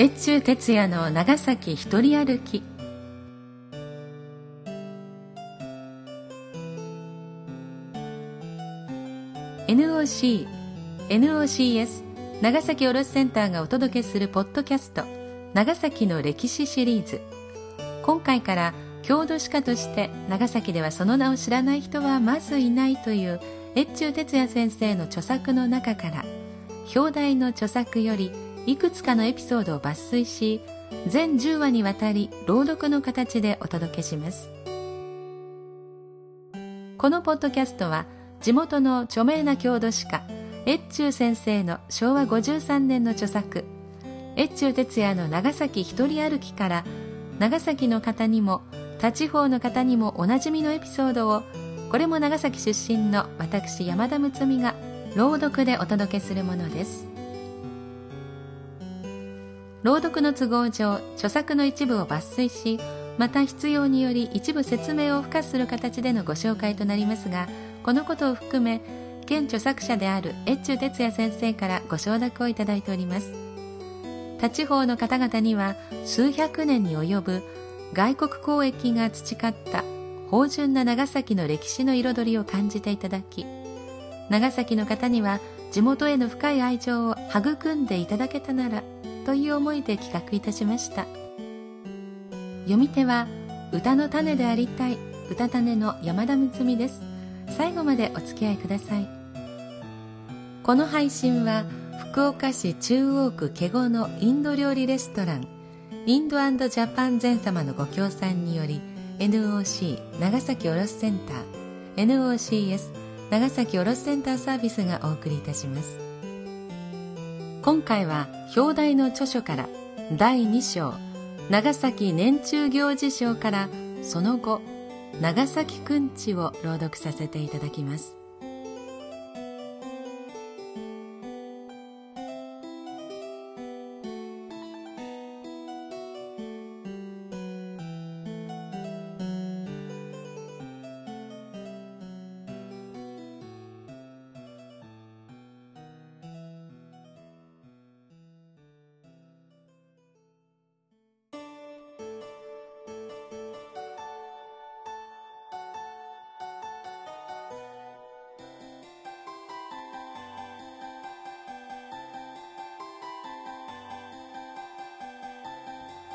越中哲也の長崎一人歩き「NOC NOCS 長崎卸センターがお届けするポッドキャスト長崎の歴史シリーズ。今回から郷土史家として長崎ではその名を知らない人はまずいないという越中哲也先生の著作の中から表題の著作よりいくつかのエピソードを抜粋し全10話にわたり朗読の形でお届けします。このポッドキャストは地元の著名な郷土史家越中先生の昭和53年の著作越中哲也の長崎一人歩きから長崎の方にも他地方の方にもおなじみのエピソードをこれも長崎出身の私山田睦美が朗読でお届けするものです。朗読の都合上著作の一部を抜粋しまた必要により一部説明を付加する形でのご紹介となりますがこのことを含め現著作者である越中哲也先生からご承諾をいただいております。他地方の方々には数百年に及ぶ外国交易が培った芳醇な長崎の歴史の彩りを感じていただき長崎の方には地元への深い愛情を育んでいただけたならという思いで企画いたしました。読み手は歌の種でありたい歌種の山田睦美です。最後までお付き合いください。この配信は福岡市中央区華後のインド料理レストランインドジャパン全様のご協賛により NOC 長崎卸センター NOCS 長崎卸センターサービスがお送りいたします。今回は表題の著書から第2章長崎年中行事章からその後長崎くんちを朗読させていただきます。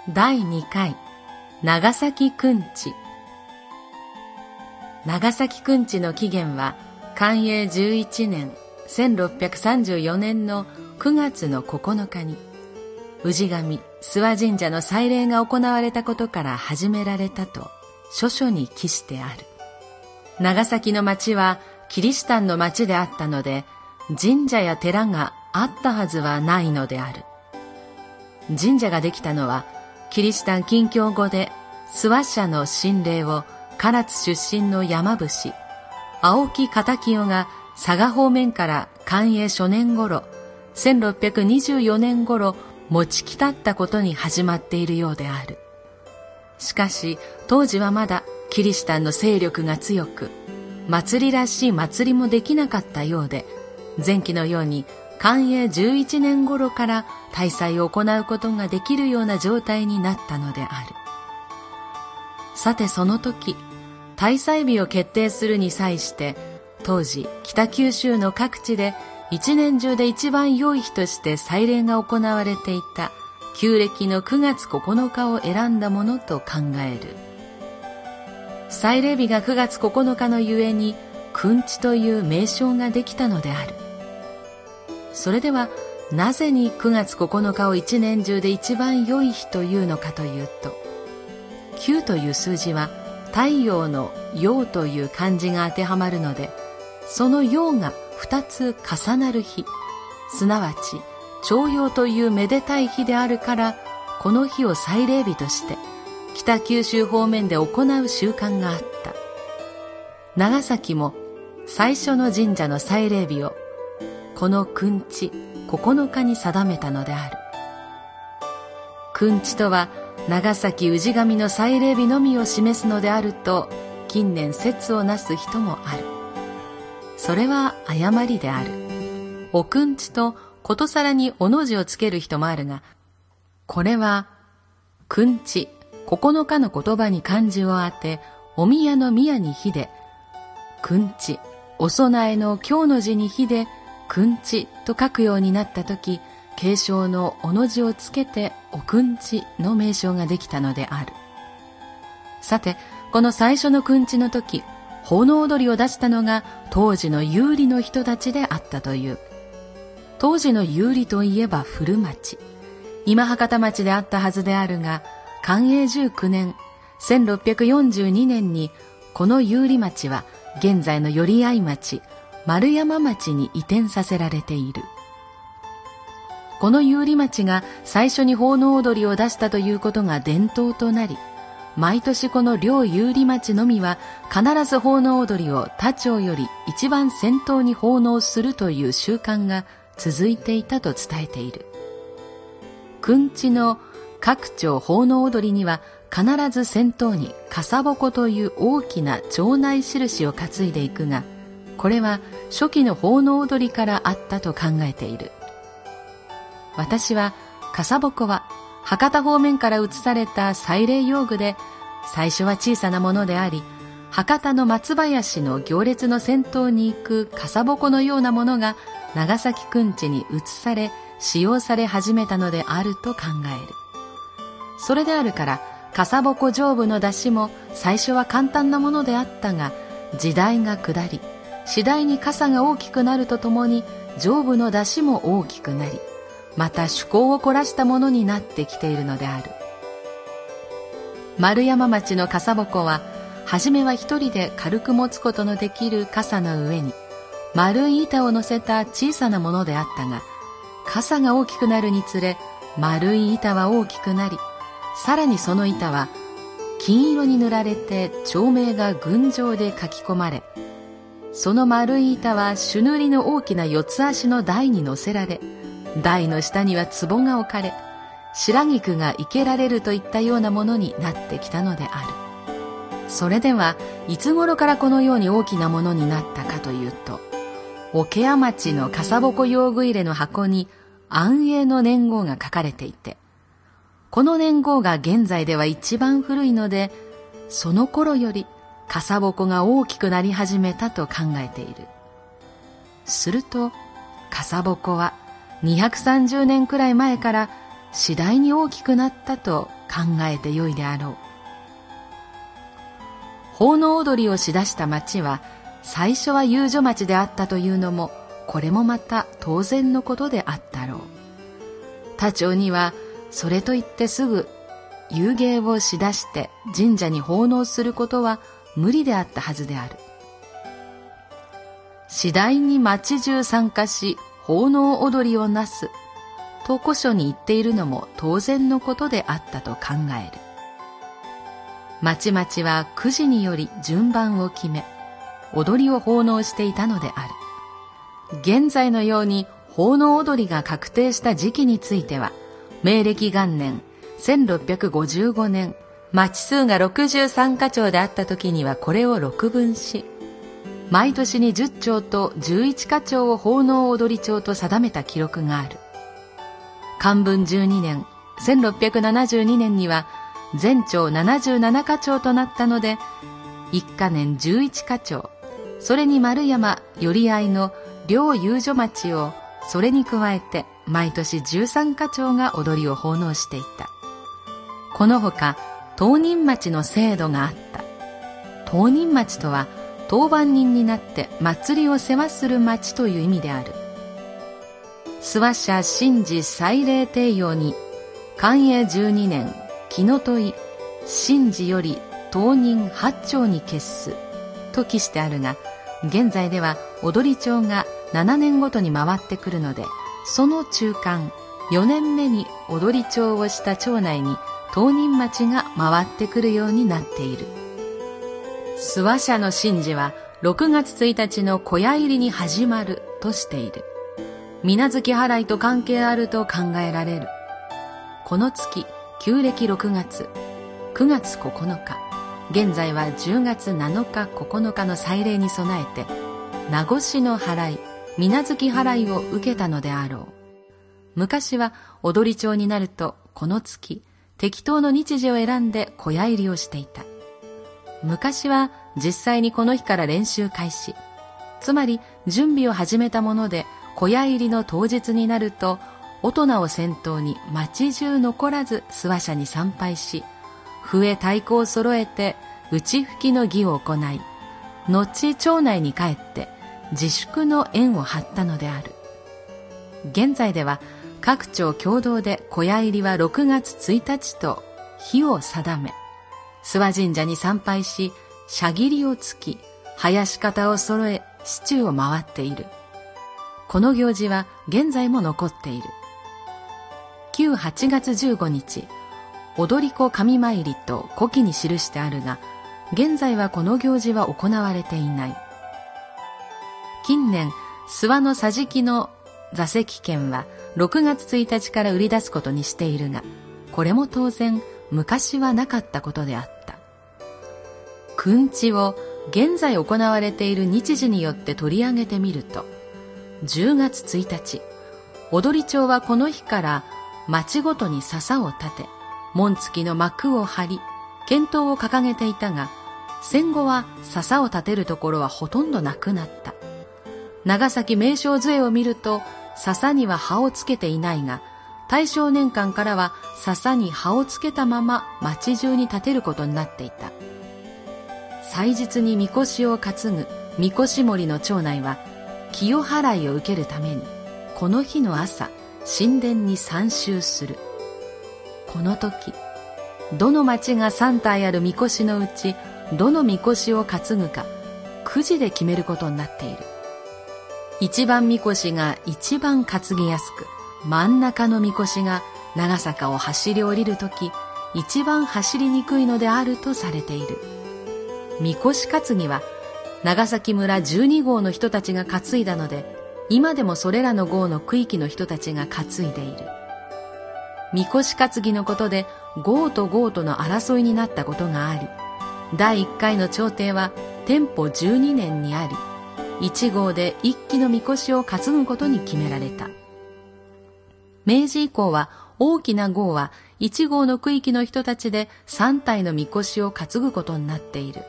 第2回長崎くんち。長崎くんちの起源は寛永11年1634年の9月の9日に氏神諏訪神社の祭礼が行われたことから始められたと諸書に記してある。長崎の町はキリシタンの町であったので神社や寺があったはずはないのである。神社ができたのはキリシタン近況語で諏訪社の神霊を唐津出身の山伏青木片清が佐賀方面から寛永初年頃1624年頃持ちきたったことに始まっているようである。しかし当時はまだキリシタンの勢力が強く祭りらしい祭りもできなかったようで前期のように寛永11年頃から大祭を行うことができるような状態になったのである。さてその時大祭日を決定するに際して当時北九州の各地で一年中で一番良い日として祭礼が行われていた旧暦の9月9日を選んだものと考える。祭礼日が9月9日のゆえにくんちという名称ができたのである。それではなぜに9月9日を一年中で一番良い日というのかというと9という数字は太陽の陽という漢字が当てはまるのでその陽が2つ重なる日。すなわち朝陽というめでたい日であるからこの日を祭礼日として北九州方面で行う習慣があった。長崎も最初の神社の祭礼日をこのくんち9日に定めたのである。くんちとは長崎氏神の祭礼日のみを示すのであると近年説をなす人もある。それは誤りである。おくんちとことさらにおの字をつける人もあるがこれは、くんち、9日の言葉に漢字を当て、お宮の宮に火で、くんち、お供えの今日の字に火で、くんちと書くようになった時、継承のおの字をつけて、おくんちの名称ができたのである。さて、この最初のくんちの時、奉納踊りを出したのが当時の有利の人たちであったという。当時の有利といえば古町。今博多町であったはずであるが、寛永19年、1642年にこの有利町は現在の寄合町、丸山町に移転させられている。この有利町が最初に奉納踊りを出したということが伝統となり、毎年この両有利町のみは必ず奉納踊りを他町より一番先頭に奉納するという習慣が続いていたと伝えている。くんちの各町奉納踊りには必ず先頭に笠鉾という大きな町内印を担いでいくが、これは初期の奉納踊りからあったと考えている。私は笠鉾は博多方面から移された祭礼用具で、最初は小さなものであり、博多の松林の行列の先頭に行く笠鉾のようなものが長崎くんちに移され、使用され始めたのであると考える。それであるから、笠鉾上部の出しも最初は簡単なものであったが、時代が下り、次第に傘が大きくなるとともに上部の出しも大きくなり、また趣向を凝らしたものになってきているのである。丸山町の笠鉾は、はじめは一人で軽く持つことのできる傘の上に、丸い板を乗せた小さなものであったが、傘が大きくなるにつれ、丸い板は大きくなり、さらにその板は金色に塗られて町名が群青で書き込まれ、その丸い板は朱塗りの大きな四つ足の台に乗せられ、台の下には壺が置かれ、白菊が生けられるといったようなものになってきたのである。それではいつ頃からこのように大きなものになったかというと、桶屋町の笠鉾用具入れの箱に安永の年号が書かれていて、この年号が現在では一番古いので、その頃より笠鉾が大きくなり始めたと考えている。すると、笠鉾は230年くらい前から次第に大きくなったと考えてよいであろう。奉納踊りをしだした町は最初は遊女町であったというのもこれもまた当然のことであったろう。他町にはそれといってすぐ遊芸をしだして神社に奉納することは無理であったはずである。次第に町中参加し奉納踊りをなすと古書に言っているのも当然のことであったと考える。町々はくじにより順番を決め、踊りを奉納していたのである。現在のように奉納踊りが確定した時期については、明暦元年、1655年、町数が63課長であった時にはこれを六分し、毎年に10丁と11課長を奉納踊り帳と定めた記録がある。漢文12年、1672年には全長77課長となったので、一課年11課長、それに丸山、寄り合いの両遊女町をそれに加えて毎年13課長が踊りを奉納していた。このほか、当人町の制度があった。当人町とは、当番人になって祭りを世話する町という意味である。諏訪社神事祭礼帝陽に、寛永12年、木の問い、神事より当人八丁に決す、と記してあるが、現在では踊り帳が7年ごとに回ってくるので、その中間、4年目に踊り帳をした町内に当人町が回ってくるようになっている。諏訪社の神事は6月1日の小屋入りに始まるとしている。水月払いと関係あると考えられる。この月、旧暦6月、9月9日、現在は10月7日9日の祭礼に備えて、名越の払い、水月払いを受けたのであろう。昔は踊り帳になるとこの月、適当の日時を選んで小屋入りをしていた。昔は実際にこの日から練習開始。つまり準備を始めたもので小屋入りの当日になると大人を先頭に町中残らず諏訪社に参拝し笛太鼓を揃えて内吹きの儀を行い後町内に帰って自粛の縁を張ったのである現在では各町共同で小屋入りは6月1日と日を定め諏訪神社に参拝し社切りをつき林方を揃え市中を回っている。この行事は現在も残っている。旧8月15日踊り子神参りと古希に記してあるが現在はこの行事は行われていない。近年諏訪の桟敷の座席券は6月1日から売り出すことにしているがこれも当然昔はなかったことであった。くんちを現在行われている日時によって取り上げてみると10月1日踊り町はこの日から町ごとに笹を立て紋付きの幕を張り検討を掲げていたが戦後は笹を立てるところはほとんどなくなった。長崎名称杖を見ると笹には葉をつけていないが大正年間からは笹に葉をつけたまま町中に建てることになっていた。祭日にみこしを担ぐみこし森の町内は清払いを受けるためにこの日の朝神殿に参集する。この時どの町が3体あるみこしのうちどのみこしを担ぐかくじで決めることになっている。一番みこしが一番担ぎやすく真ん中のみこしが長坂を走り降りる時一番走りにくいのであるとされている。みこし担ぎは長崎村12号の人たちが担いだので今でもそれらの号の区域の人たちが担いでいる。みこし担ぎのことで号と号との争いになったことがあり第1回の朝廷は天保12年にあり1号で一機のみこしを担ぐことに決められた明治以降は大きな号は1号の区域の人たちで3体のみこしを担ぐことになっている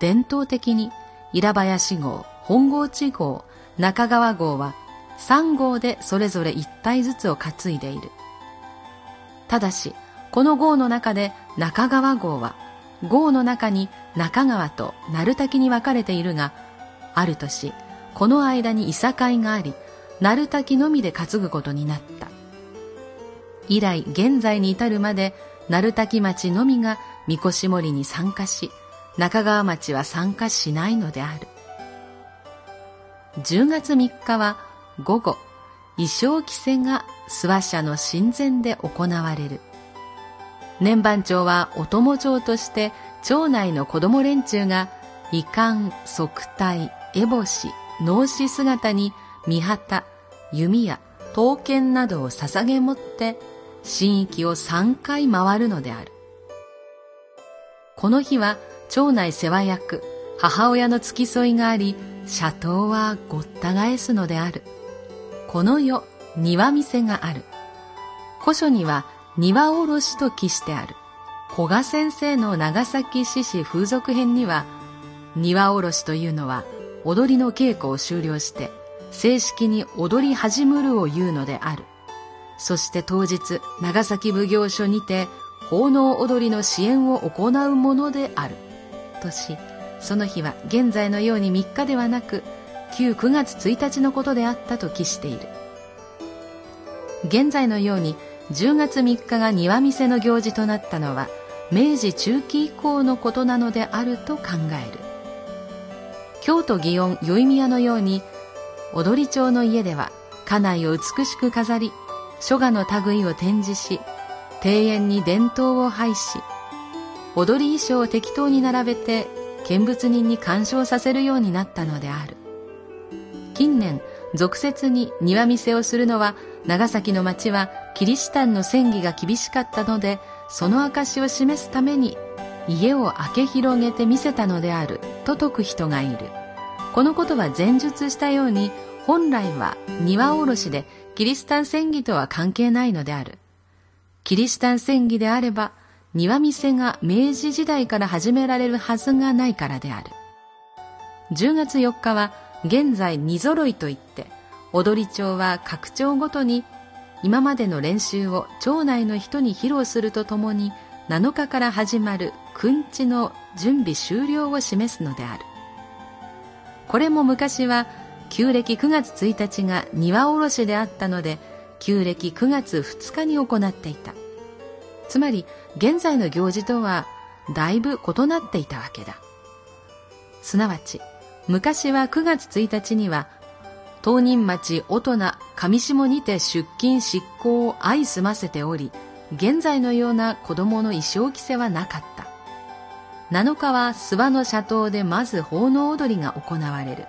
伝統的に平林号、本郷地号、中川号は3号でそれぞれ1体ずつを担いでいる。ただし、この号の中で中川号は、号の中に中川と鳴滝に分かれているが、ある年、この間にいさかいがあり、鳴滝のみで担ぐことになった。以来、現在に至るまで、鳴滝町のみがみこし森に参加し、中川町は参加しないのである。10月3日は午後、衣装着せが諏訪社の神前で行われる。年番長はお供長として町内の子供連中が遺憾、側体、烏帽子、脳死姿に御旗、弓矢、刀剣などを捧げ持って神域を3回回るのである。この日は町内世話役、母親の付き添いがあり、社頭はごった返すのである。この世、庭店がある。古書には庭おろしと記してある。古賀先生の長崎獅子風俗編には、庭おろしというのは踊りの稽古を終了して、正式に踊り始むるを言うのである。そして当日、長崎奉行所にて、奉納踊りの支援を行うものである。としその日は現在のように3日ではなく旧9月1日のことであったと記している現在のように10月3日が庭見世の行事となったのは明治中期以降のことなのであると考える京都祇園宵宮のように踊り町の家では家内を美しく飾り書画の類を展示し庭園に伝統を配し踊り衣装を適当に並べて見物人に鑑賞させるようになったのである。近年俗説に庭見せをするのは長崎の町はキリシタンの戦議が厳しかったのでその証を示すために家を開け広げて見せたのであると説く人がいるこのことは前述したように本来は庭おろしでキリシタン戦議とは関係ないのであるキリシタン戦技であれば庭見が明治時代から始められるはずがないからである。10月4日は現在二揃いといって踊り町は各町ごとに今までの練習を町内の人に披露するとともに7日から始まるくんちの準備終了を示すのである。これも昔は旧暦9月1日が庭おろしであったので旧暦9月2日に行っていた。つまり現在の行事とはだいぶ異なっていたわけだ。すなわち昔は9月1日には当人町大人上下にて出勤執行を相済ませており現在のような子供の衣装着せはなかった。7日は諏訪の斜塔でまず奉納踊りが行われる。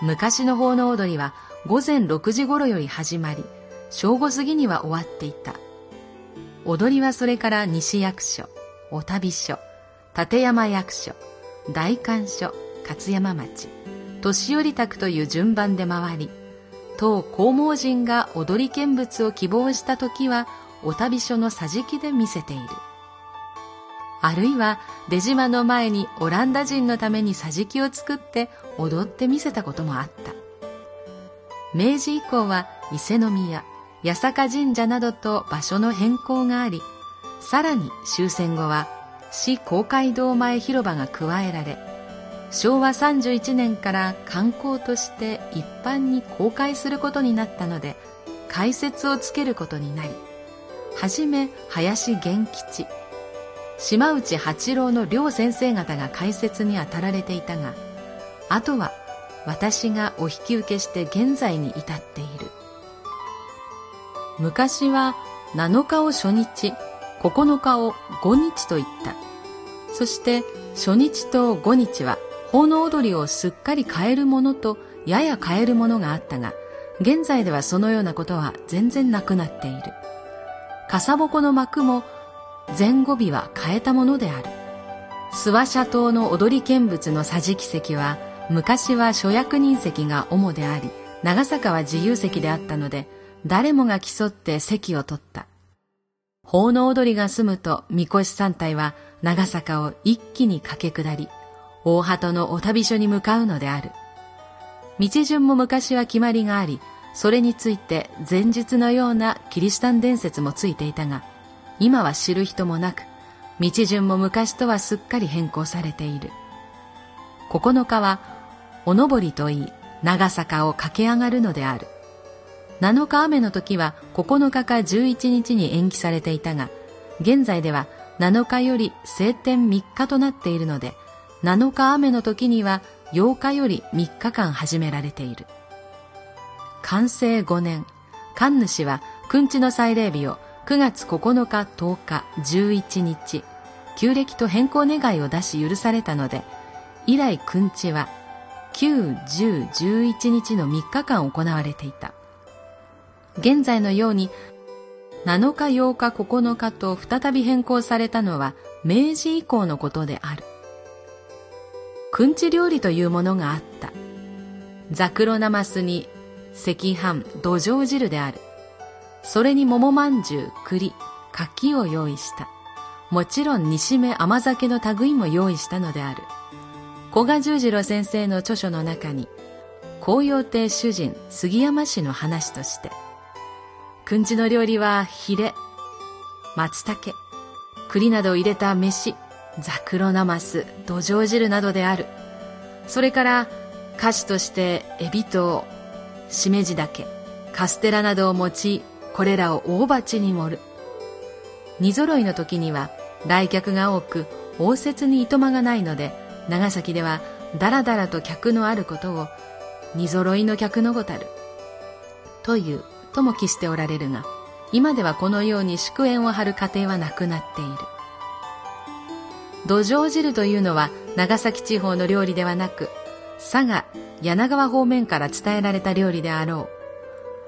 昔の奉納踊りは午前6時頃より始まり正午過ぎには終わっていた。踊りはそれから西役所小旅所立山役所大官所勝山町年寄宅という順番で回り当黄毛人が踊り見物を希望した時はお旅所の桟敷で見せている。あるいは出島の前にオランダ人のために桟敷を作って踊ってみせたこともあった。明治以降は伊勢宮八坂神社などと場所の変更がありさらに終戦後は市公会堂前広場が加えられ昭和31年から観光として一般に公開することになったので解説をつけることになりはじめ林源吉。島内八郎の両先生方が解説に当たられていたがあとは私がお引き受けして現在に至っている。昔は7日を初日9日を5日と言った。そして初日と5日は奉納踊りをすっかり変えるものとやや変えるものがあったが、現在ではそのようなことは全然なくなっている。笠鉾の幕も前後尾は変えたものである。諏訪社島の踊り見物の桟敷席は、昔は諸役人席が主であり、長坂は自由席であったので、誰もが競って席を取った。奉納踊りが済むと、三越三体は長坂を一気に駆け下り、大鳩のお旅所に向かうのである。道順も昔は決まりがあり、それについて前述のようなキリシタン伝説もついていたが、今は知る人もなく、道順も昔とはすっかり変更されている。9日は、おのぼりといい、長坂を駆け上がるのである。7日雨の時は9日か11日に延期されていたが、現在では7日より晴天3日となっているので、7日雨の時には8日より3日間始められている。完成5年、神主はくんちの祭礼日を9月9日10日11日、旧暦と変更願いを出し許されたので、以来くんちは9、10、11日の3日間行われていた。現在のように7日8日9日と再び変更されたのは明治以降のことである。くんち料理というものがあった。ザクロナマスに赤飯、土壌汁である。それに桃まんじゅう、栗、柿を用意した。もちろん煮しめ甘酒の類も用意したのである。古賀十次郎先生の著書の中に、紅葉亭主人杉山氏の話として、くんちの料理はヒレ、松茸、栗などを入れた飯、ザクロナマス、土壌汁などである。それから菓子としてエビとしめじだけ、カステラなどを用い、これらを大鉢に盛る。荷揃いの時には来客が多く、応接にいとまがないので、長崎ではだらだらと客のあることを、荷揃いの客のごたる。という、とも期しておられるが、今ではこのように祝宴を張る家庭はなくなっている。土壌汁というのは長崎地方の料理ではなく、佐賀、柳川方面から伝えられた料理であろ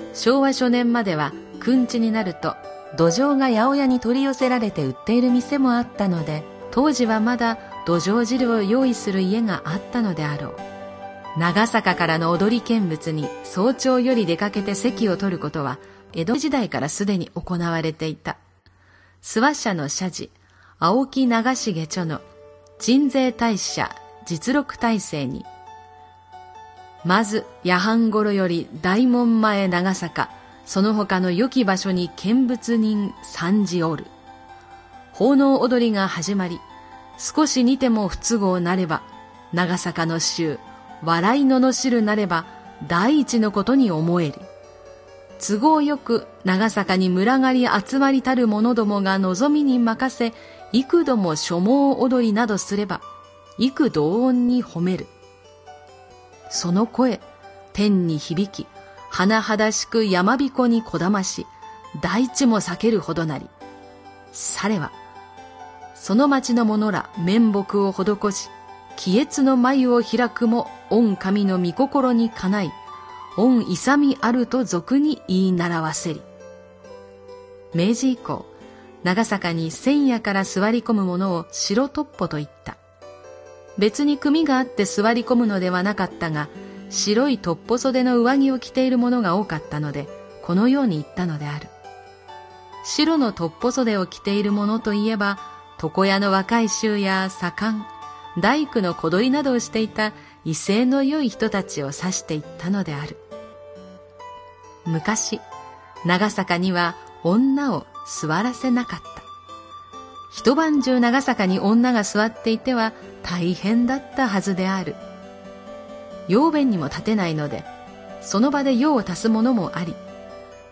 う。昭和初年までは、くんちになると、土壌が八百屋に取り寄せられて売っている店もあったので、当時はまだ土壌汁を用意する家があったのであろう。長坂からの踊り見物に早朝より出かけて席を取ることは、江戸時代からすでに行われていた。諏訪社の社寺、青木長重著の鎮西大社実録体制に、まず夜半頃より大門前長坂、その他の良き場所に見物人参じおる。奉納踊りが始まり、少し似ても不都合なれば、長坂の衆、笑いののしるなれば、第一のことに思える。都合よく長坂に群がり集まりたる者どもが望みに任せ、幾度も所望踊りなどすれば、幾同音に褒める。その声、天に響き、甚だしく山彦にこだまし、大地も避けるほどなり。されは、その町の者ら面目を施し、気越の眉を開くも、御神の御心にかない、御勇みあると俗に言い習わせり。明治以降、長坂に千夜から座り込む者を白トッポと言った。別に組があって座り込むのではなかったが、白いトッポ袖の上着を着ている者が多かったので、このように言ったのである。白のトッポ袖を着ている者といえば、床屋の若い衆や左官、大工の小鳥などをしていた威勢の良い人たちを指していったのである。昔、長坂には女を座らせなかった。一晩中長坂に女が座っていては大変だったはずである。用弁にも立てないので、その場で用を足すものもあり、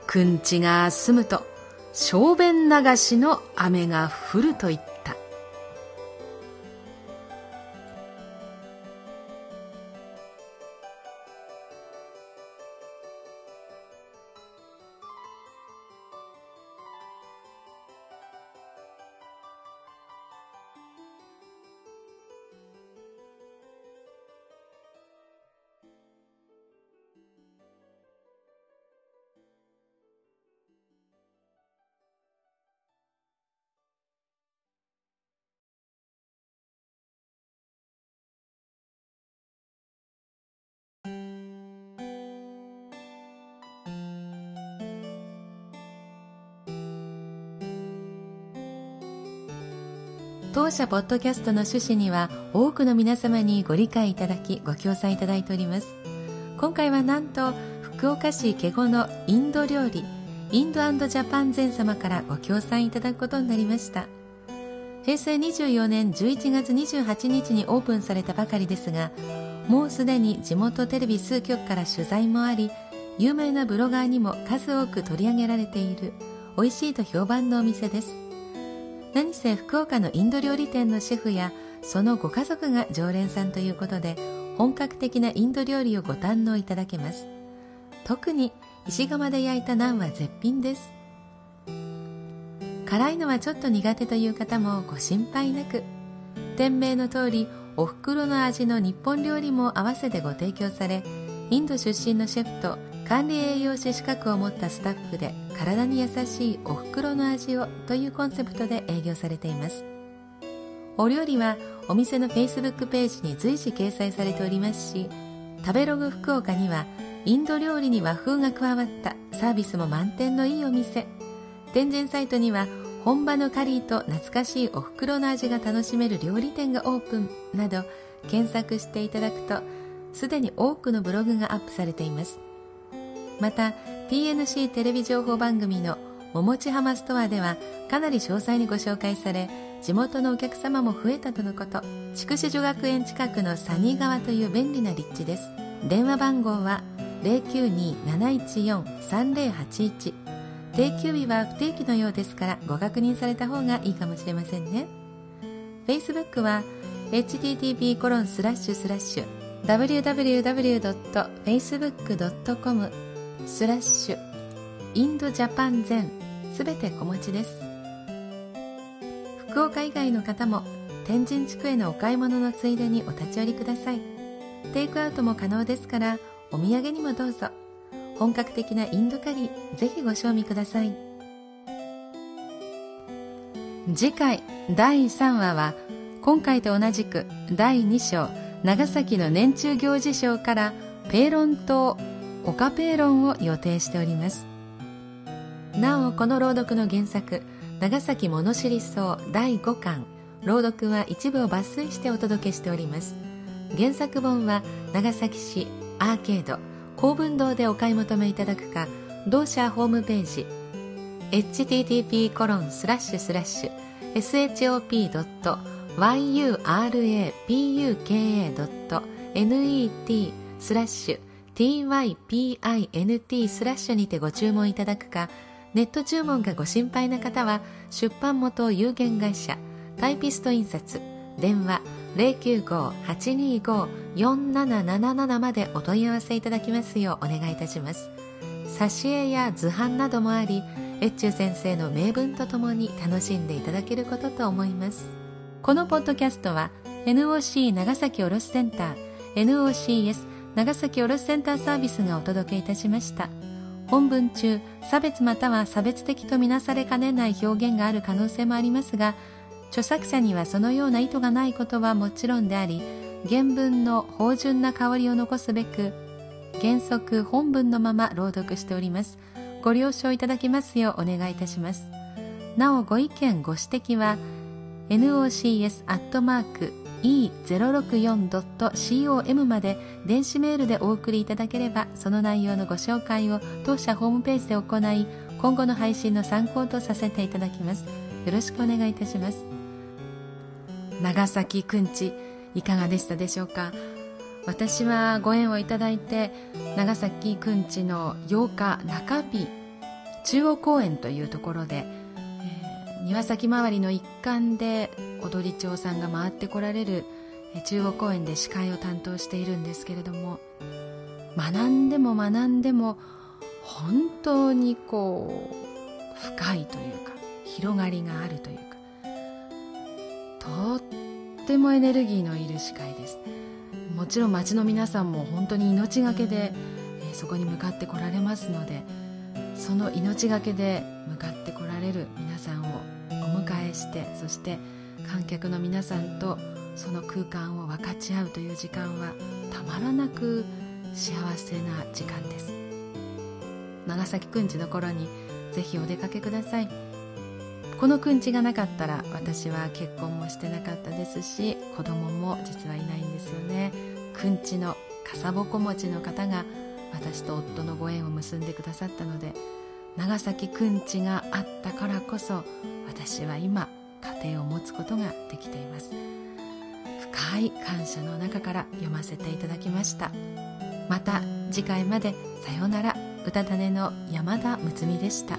くんちが済むと、小便流しの雨が降るといっ当社ポッドキャストの趣旨には多くの皆様にご理解いただきご協賛いただいております。今回はなんと福岡市華後のインド料理インドジャパン前様からご協賛いただくことになりました。平成24年11月28日にオープンされたばかりですがもうすでに地元テレビ数局から取材もあり有名なブロガーにも数多く取り上げられている美味しいと評判のお店です。何せ福岡のインド料理店のシェフやそのご家族が常連さんということで本格的なインド料理をご堪能いただけます。特に石窯で焼いたナンは絶品です。辛いのはちょっと苦手という方もご心配なく店名の通りお袋の味の日本料理も合わせてご提供されインド出身のシェフと管理栄養士資格を持ったスタッフで体に優しいお袋の味をというコンセプトで営業されています。お料理はお店の Facebook ページに随時掲載されておりますし食べログ福岡にはインド料理に和風が加わったサービスも満点のいいお店。天神サイトには本場のカリーと懐かしいお袋の味が楽しめる料理店がオープンなど検索していただくとすでに多くのブログがアップされています。また TNC テレビ情報番組の「桃地浜ストア」ではかなり詳細にご紹介され地元のお客様も増えたとのこと。筑紫女学園近くのサニー川という便利な立地です。電話番号は092-714-3081定休日は不定期のようですからご確認された方がいいかもしれませんね。Facebook は http コロンスラッシュスラッシュ。Www.facebook.com スラッシュ。インドジャパン全すべて小文字です。福岡以外の方も天神地区へのお買い物のついでにお立ち寄りください。テイクアウトも可能ですからお土産にもどうぞ。本格的なインドカリーぜひご賞味ください。次回第3話は今回と同じく第2章長崎の年中行事賞からペーロン島オカペーロンを予定しております。なおこの朗読の原作長崎物知り草第5巻朗読は一部を抜粋してお届けしております。原作本は長崎市アーケード公文堂でお買い求めいただくか同社ホームページ http コロンスラッシュスラッシュ shop.yurapuka.net スラッシュ typint スラッシュにてご注文いただくかネット注文がご心配な方は出版元有限会社タイピスト印刷電話095-825-4777までお問い合わせいただきますようお願いいたします。挿絵や図版などもあり越中先生の名文とともに楽しんでいただけることと思います。このポッドキャストは NOC 長崎卸センター NOCS 長崎卸センターサービスがお届けいたしました。本文中差別または差別的とみなされかねない表現がある可能性もありますが著作者にはそのような意図がないことはもちろんであり原文の芳醇な香りを残すべく原則本文のまま朗読しております。ご了承いただきますようお願いいたします。なおご意見ご指摘は nocs@ e064.com まで電子メールでお送りいただければその内容のご紹介を当社ホームページで行い今後の配信の参考とさせていただきます。よろしくお願いいたします。長崎くんちいかがでしたでしょうか？私はご縁をいただいて長崎くんちの8日中日中央公園というところで、庭先周りの一環で踊り町さんが回ってこられる中央公園で司会を担当しているんですけれども学んでも学んでも本当にこう深いというか広がりがあるというかとってもエネルギーのいる司会です。もちろん町の皆さんも本当に命がけで、そこに向かってこられますのでその命がけで向かってこられる皆さんをお迎えしてそして観客の皆さんとその空間を分かち合うという時間はたまらなく幸せな時間です。長崎くんちの頃にぜひお出かけください。このくんちがなかったら私は結婚もしてなかったですし子供も実はいないんですよね。くんちのかさぼこ持ちの方が私と夫のご縁を結んでくださったので長崎くんちがあったからこそ私は今家庭を持つことができています。深い感謝の中から読ませていただきました。また次回までさようなら。歌種の山田睦美でした。